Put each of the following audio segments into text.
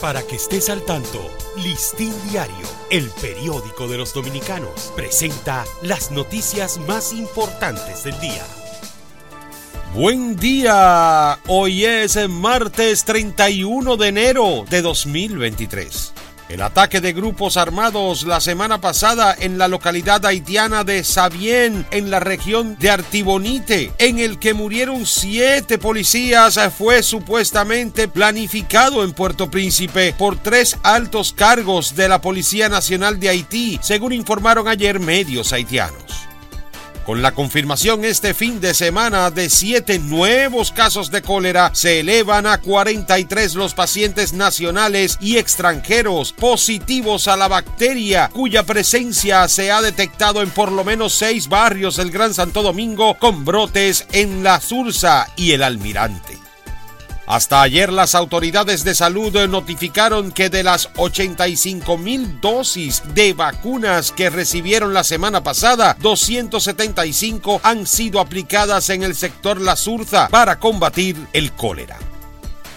Para que estés al tanto, Listín Diario, el periódico de los dominicanos, presenta las noticias más importantes del día. Buen día, hoy es martes 31 de enero de 2023. El ataque de grupos armados la semana pasada en la localidad haitiana de Sabien, en la región de Artibonite, en el que murieron siete policías, fue supuestamente planificado en Puerto Príncipe por tres altos cargos de la Policía Nacional de Haití, según informaron ayer medios haitianos con la confirmación este fin de semana de siete nuevos casos de cólera, se elevan a 43 los pacientes nacionales y extranjeros positivos a la bacteria, cuya presencia se ha detectado en por lo menos seis barrios del Gran Santo Domingo, con brotes en La Sursa y el Almirante. Hasta ayer las autoridades de salud notificaron que de las 85 mil dosis de vacunas que recibieron la semana pasada, 275 han sido aplicadas en el sector La Surza para combatir el cólera.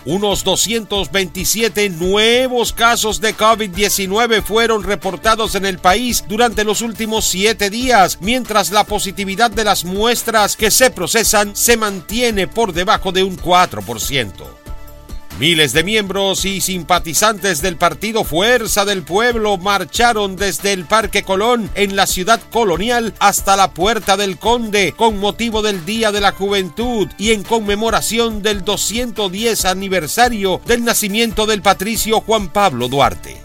Unos 227 nuevos casos de COVID-19 fueron reportados en el país durante los últimos siete días, mientras la positividad de las muestras que se procesan se mantiene por debajo de un 4%. Miles de miembros y simpatizantes del partido Fuerza del Pueblo marcharon desde el Parque Colón en la ciudad colonial hasta la Puerta del Conde con motivo del Día de la Juventud y en conmemoración del 210 aniversario del nacimiento del patricio Juan Pablo Duarte.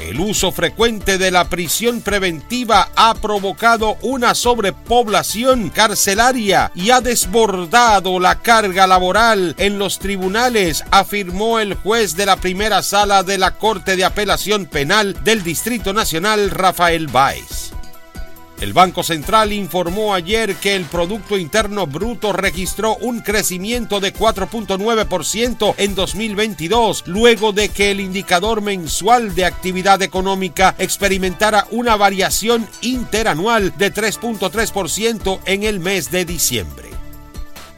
El uso frecuente de la prisión preventiva ha provocado una sobrepoblación carcelaria y ha desbordado la carga laboral en los tribunales, afirmó el juez de la primera sala de la Corte de Apelación Penal del Distrito Nacional, Rafael Báez. El Banco Central informó ayer que el Producto Interno Bruto registró un crecimiento de 4.9% en 2022, luego de que el indicador mensual de actividad económica experimentara una variación interanual de 3.3% en el mes de diciembre.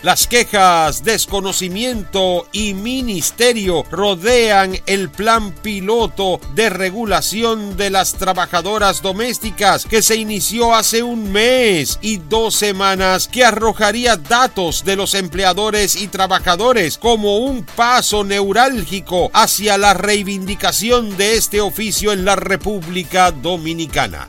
Las quejas, desconocimiento y ministerio rodean el plan piloto de regulación de las trabajadoras domésticas que se inició hace un mes y dos semanas que arrojaría datos de los empleadores y trabajadores como un paso neurálgico hacia la reivindicación de este oficio en la República Dominicana.